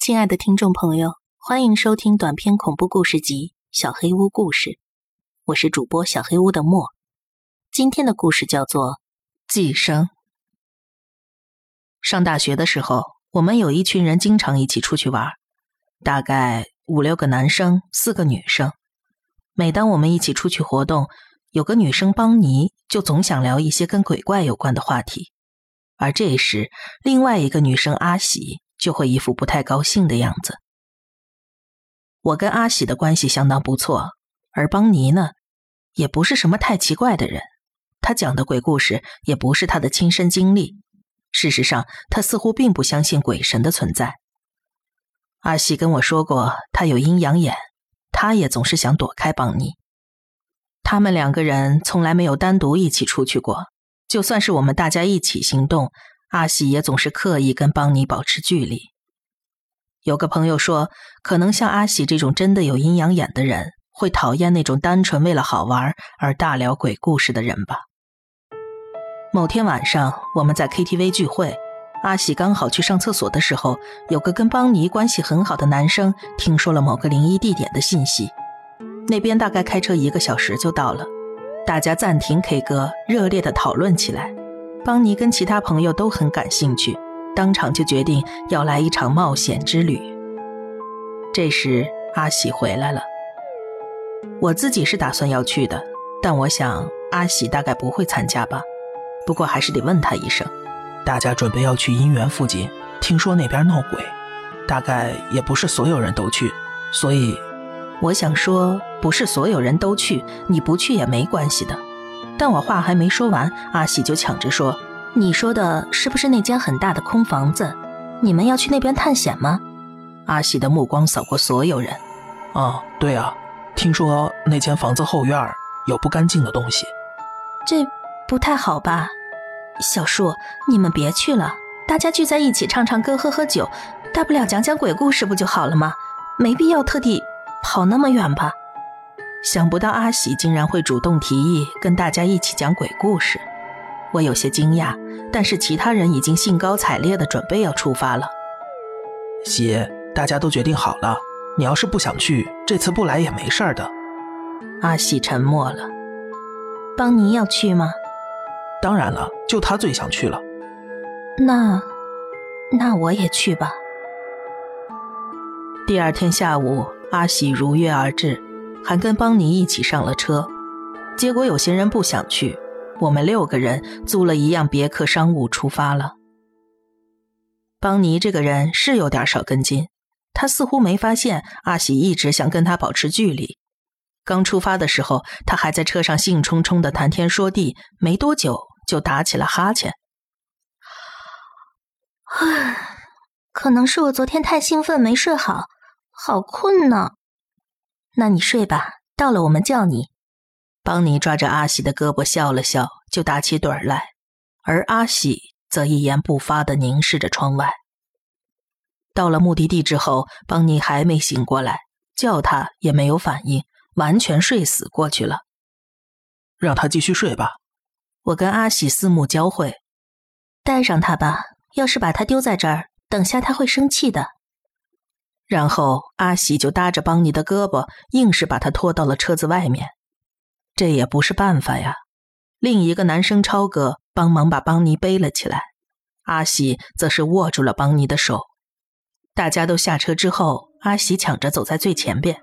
亲爱的听众朋友，欢迎收听短篇恐怖故事集《小黑屋故事》，我是主播小黑屋的莫。今天的故事叫做《寄生》。上大学的时候，我们有一群人经常一起出去玩，大概五六个男生，四个女生。每当我们一起出去活动，有个女生邦尼就总想聊一些跟鬼怪有关的话题，而这时另外一个女生阿喜。就会一副不太高兴的样子。我跟阿喜的关系相当不错，而邦尼呢，也不是什么太奇怪的人。他讲的鬼故事也不是他的亲身经历。事实上，他似乎并不相信鬼神的存在。阿喜跟我说过，他有阴阳眼，他也总是想躲开邦尼。他们两个人从来没有单独一起出去过，就算是我们大家一起行动。阿喜也总是刻意跟邦尼保持距离。有个朋友说，可能像阿喜这种真的有阴阳眼的人，会讨厌那种单纯为了好玩而大聊鬼故事的人吧。某天晚上，我们在 KTV 聚会，阿喜刚好去上厕所的时候，有个跟邦尼关系很好的男生听说了某个灵异地点的信息，那边大概开车一个小时就到了，大家暂停 K 歌，热烈的讨论起来。邦尼跟其他朋友都很感兴趣，当场就决定要来一场冒险之旅。这时阿喜回来了，我自己是打算要去的，但我想阿喜大概不会参加吧，不过还是得问他一声。大家准备要去姻缘附近，听说那边闹鬼，大概也不是所有人都去，所以我想说，不是所有人都去，你不去也没关系的。但我话还没说完，阿喜就抢着说：“你说的是不是那间很大的空房子？你们要去那边探险吗？”阿喜的目光扫过所有人。“啊，对啊，听说那间房子后院有不干净的东西。”这不太好吧？小树，你们别去了，大家聚在一起唱唱歌、喝喝酒，大不了讲讲鬼故事不就好了吗？没必要特地跑那么远吧。想不到阿喜竟然会主动提议跟大家一起讲鬼故事，我有些惊讶。但是其他人已经兴高采烈的准备要出发了。喜，大家都决定好了，你要是不想去，这次不来也没事的。阿喜沉默了。邦尼要去吗？当然了，就他最想去了。那，那我也去吧。第二天下午，阿喜如约而至。还跟邦尼一起上了车，结果有些人不想去，我们六个人租了一辆别克商务出发了。邦尼这个人是有点少根筋，他似乎没发现阿喜一直想跟他保持距离。刚出发的时候，他还在车上兴冲冲的谈天说地，没多久就打起了哈欠。唉，可能是我昨天太兴奋没睡好，好困呢。那你睡吧，到了我们叫你。邦尼抓着阿喜的胳膊笑了笑，就打起盹儿来，而阿喜则一言不发的凝视着窗外。到了目的地之后，邦尼还没醒过来，叫他也没有反应，完全睡死过去了。让他继续睡吧。我跟阿喜四目交汇，带上他吧。要是把他丢在这儿，等下他会生气的。然后阿喜就搭着邦尼的胳膊，硬是把他拖到了车子外面。这也不是办法呀。另一个男生超哥帮忙把邦尼背了起来，阿喜则是握住了邦尼的手。大家都下车之后，阿喜抢着走在最前边。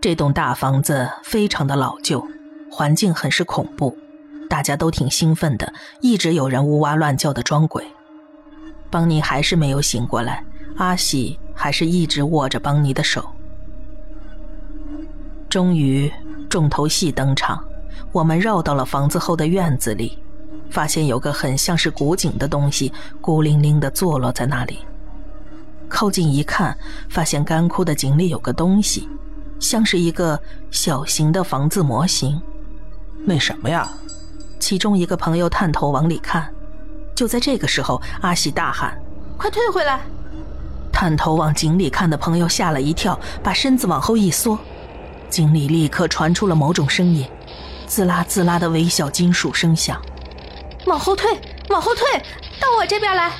这栋大房子非常的老旧，环境很是恐怖，大家都挺兴奋的，一直有人呜哇乱叫的装鬼。邦尼还是没有醒过来。阿喜还是一直握着邦尼的手。终于，重头戏登场，我们绕到了房子后的院子里，发现有个很像是古井的东西孤零零的坐落在那里。靠近一看，发现干枯的井里有个东西，像是一个小型的房子模型。那什么呀？其中一个朋友探头往里看。就在这个时候，阿喜大喊：“快退回来！”探头往井里看的朋友吓了一跳，把身子往后一缩，井里立刻传出了某种声音，滋啦滋啦的微小金属声响。往后退，往后退，到我这边来！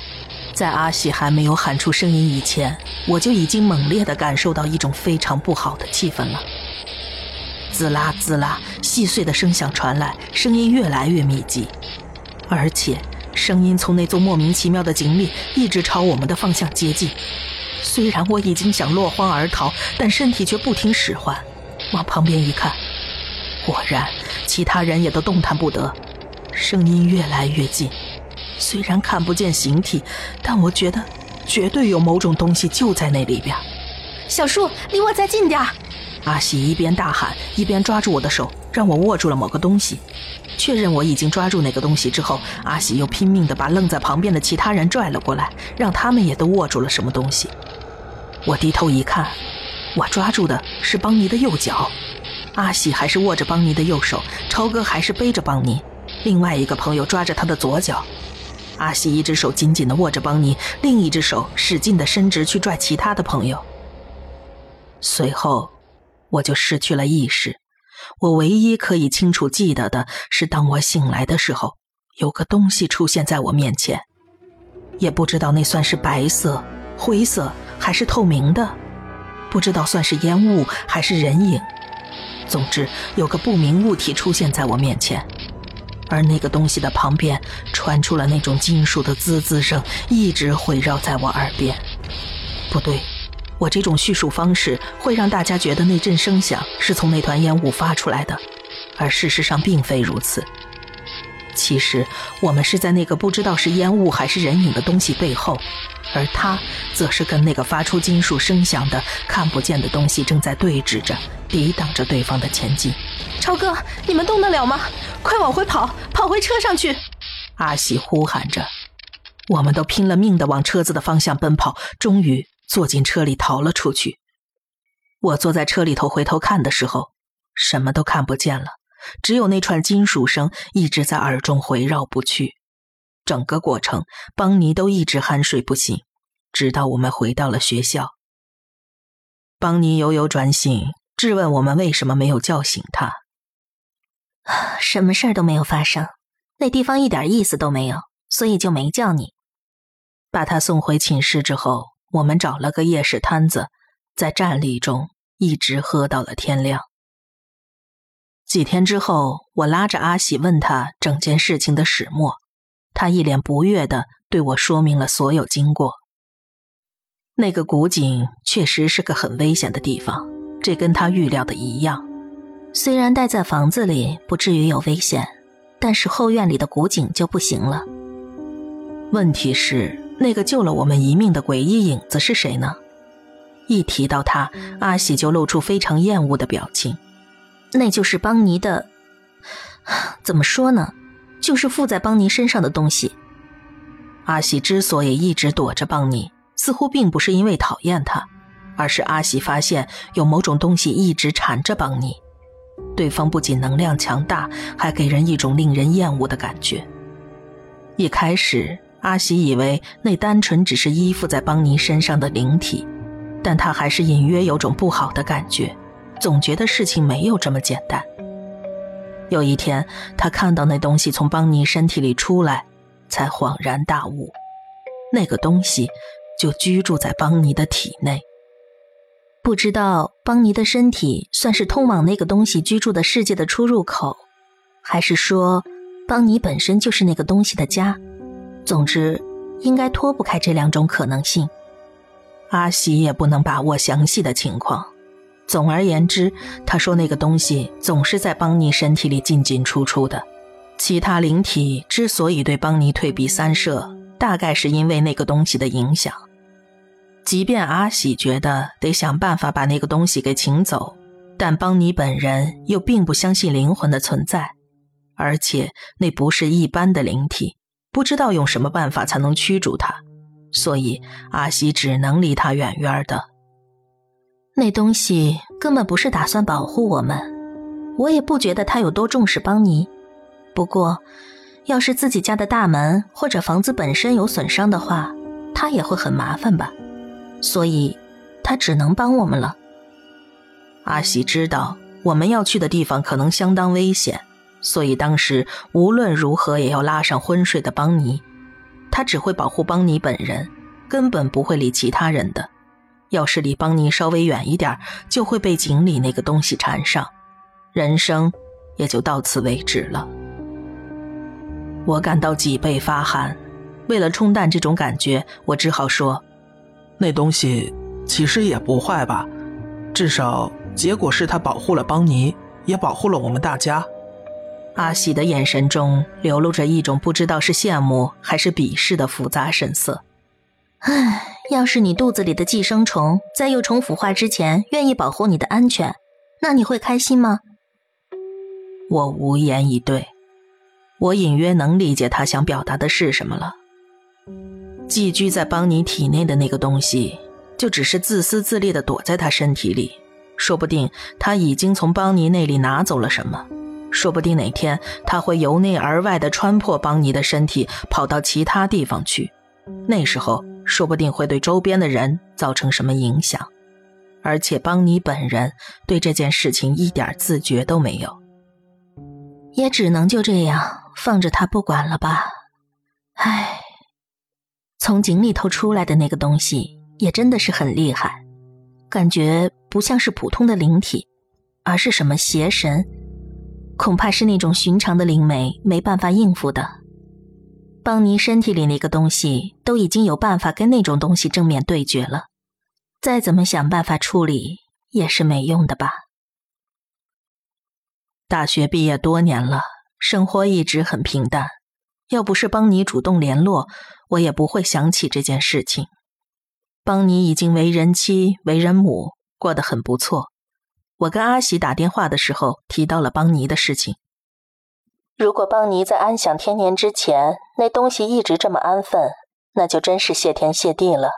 在阿喜还没有喊出声音以前，我就已经猛烈地感受到一种非常不好的气氛了。滋啦滋啦，细碎的声响传来，声音越来越密集，而且声音从那座莫名其妙的井里一直朝我们的方向接近。虽然我已经想落荒而逃，但身体却不听使唤。往旁边一看，果然其他人也都动弹不得。声音越来越近，虽然看不见形体，但我觉得绝对有某种东西就在那里边。小树，离我再近点阿喜一边大喊，一边抓住我的手，让我握住了某个东西。确认我已经抓住那个东西之后，阿喜又拼命地把愣在旁边的其他人拽了过来，让他们也都握住了什么东西。我低头一看，我抓住的是邦尼的右脚，阿喜还是握着邦尼的右手，超哥还是背着邦尼。另外一个朋友抓着他的左脚，阿喜一只手紧紧地握着邦尼，另一只手使劲地伸直去拽其他的朋友。随后，我就失去了意识。我唯一可以清楚记得的是，当我醒来的时候，有个东西出现在我面前，也不知道那算是白色、灰色还是透明的，不知道算是烟雾还是人影。总之，有个不明物体出现在我面前。而那个东西的旁边传出了那种金属的滋滋声，一直回绕在我耳边。不对，我这种叙述方式会让大家觉得那阵声响是从那团烟雾发出来的，而事实上并非如此。其实我们是在那个不知道是烟雾还是人影的东西背后，而他则是跟那个发出金属声响的看不见的东西正在对峙着，抵挡着对方的前进。超哥，你们动得了吗？快往回跑，跑回车上去！阿喜呼喊着。我们都拼了命地往车子的方向奔跑，终于坐进车里逃了出去。我坐在车里头回头看的时候，什么都看不见了，只有那串金属声一直在耳中回绕不去。整个过程，邦尼都一直酣睡不醒，直到我们回到了学校。邦尼悠悠转醒，质问我们为什么没有叫醒他。什么事儿都没有发生，那地方一点意思都没有，所以就没叫你。把他送回寝室之后，我们找了个夜市摊子，在站立中一直喝到了天亮。几天之后，我拉着阿喜问他整件事情的始末，他一脸不悦的对我说明了所有经过。那个古井确实是个很危险的地方，这跟他预料的一样。虽然待在房子里不至于有危险，但是后院里的古井就不行了。问题是，那个救了我们一命的诡异影子是谁呢？一提到他，阿喜就露出非常厌恶的表情。那就是邦尼的，怎么说呢？就是附在邦尼身上的东西。阿喜之所以一直躲着邦尼，似乎并不是因为讨厌他，而是阿喜发现有某种东西一直缠着邦尼。对方不仅能量强大，还给人一种令人厌恶的感觉。一开始，阿喜以为那单纯只是依附在邦尼身上的灵体，但他还是隐约有种不好的感觉，总觉得事情没有这么简单。有一天，他看到那东西从邦尼身体里出来，才恍然大悟，那个东西就居住在邦尼的体内。不知道邦尼的身体算是通往那个东西居住的世界的出入口，还是说邦尼本身就是那个东西的家？总之，应该脱不开这两种可能性。阿喜也不能把握详细的情况。总而言之，他说那个东西总是在邦尼身体里进进出出的。其他灵体之所以对邦尼退避三舍，大概是因为那个东西的影响。即便阿喜觉得得想办法把那个东西给请走，但邦尼本人又并不相信灵魂的存在，而且那不是一般的灵体，不知道用什么办法才能驱逐它，所以阿喜只能离他远远的。那东西根本不是打算保护我们，我也不觉得他有多重视邦尼。不过，要是自己家的大门或者房子本身有损伤的话，他也会很麻烦吧。所以，他只能帮我们了。阿喜知道我们要去的地方可能相当危险，所以当时无论如何也要拉上昏睡的邦尼。他只会保护邦尼本人，根本不会理其他人的。要是离邦尼稍微远一点，就会被井里那个东西缠上，人生也就到此为止了。我感到脊背发寒，为了冲淡这种感觉，我只好说：“那东西其实也不坏吧，至少结果是他保护了邦尼，也保护了我们大家。”阿喜的眼神中流露着一种不知道是羡慕还是鄙视的复杂神色。唉。要是你肚子里的寄生虫在幼虫腐化之前愿意保护你的安全，那你会开心吗？我无言以对。我隐约能理解他想表达的是什么了。寄居在邦尼体内的那个东西，就只是自私自利的躲在他身体里。说不定他已经从邦尼那里拿走了什么，说不定哪天他会由内而外的穿破邦尼的身体，跑到其他地方去。那时候。说不定会对周边的人造成什么影响，而且邦尼本人对这件事情一点自觉都没有，也只能就这样放着他不管了吧。唉，从井里头出来的那个东西也真的是很厉害，感觉不像是普通的灵体，而是什么邪神，恐怕是那种寻常的灵媒没办法应付的。邦尼身体里那个东西都已经有办法跟那种东西正面对决了，再怎么想办法处理也是没用的吧。大学毕业多年了，生活一直很平淡。要不是邦尼主动联络，我也不会想起这件事情。邦尼已经为人妻、为人母，过得很不错。我跟阿喜打电话的时候提到了邦尼的事情。如果邦尼在安享天年之前，那东西一直这么安分，那就真是谢天谢地了。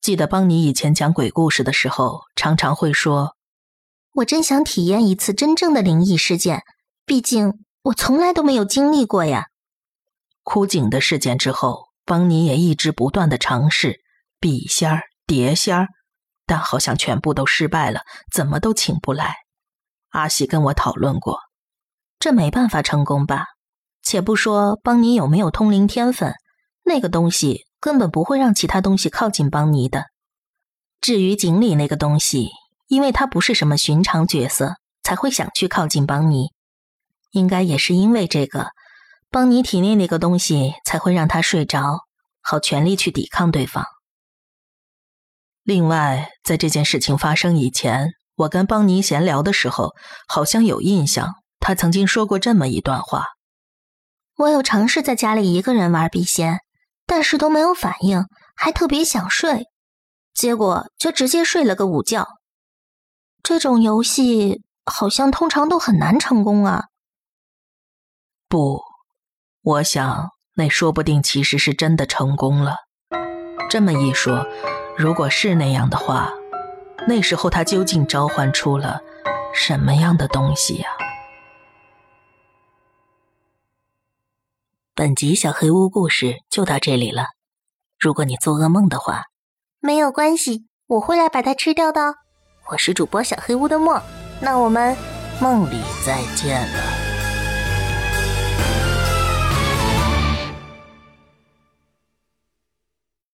记得邦尼以前讲鬼故事的时候，常常会说：“我真想体验一次真正的灵异事件，毕竟我从来都没有经历过呀。”枯井的事件之后，邦尼也一直不断的尝试笔仙儿、碟仙儿，但好像全部都失败了，怎么都请不来。阿喜跟我讨论过。这没办法成功吧？且不说邦尼有没有通灵天分，那个东西根本不会让其他东西靠近邦尼的。至于井里那个东西，因为他不是什么寻常角色，才会想去靠近邦尼。应该也是因为这个，邦尼体内那个东西才会让他睡着，好全力去抵抗对方。另外，在这件事情发生以前，我跟邦尼闲聊的时候，好像有印象。他曾经说过这么一段话：“我有尝试在家里一个人玩笔仙，但是都没有反应，还特别想睡，结果就直接睡了个午觉。这种游戏好像通常都很难成功啊。”不，我想那说不定其实是真的成功了。这么一说，如果是那样的话，那时候他究竟召唤出了什么样的东西呀？本集小黑屋故事就到这里了。如果你做噩梦的话，没有关系，我会来把它吃掉的。我是主播小黑屋的墨，那我们梦里再见了。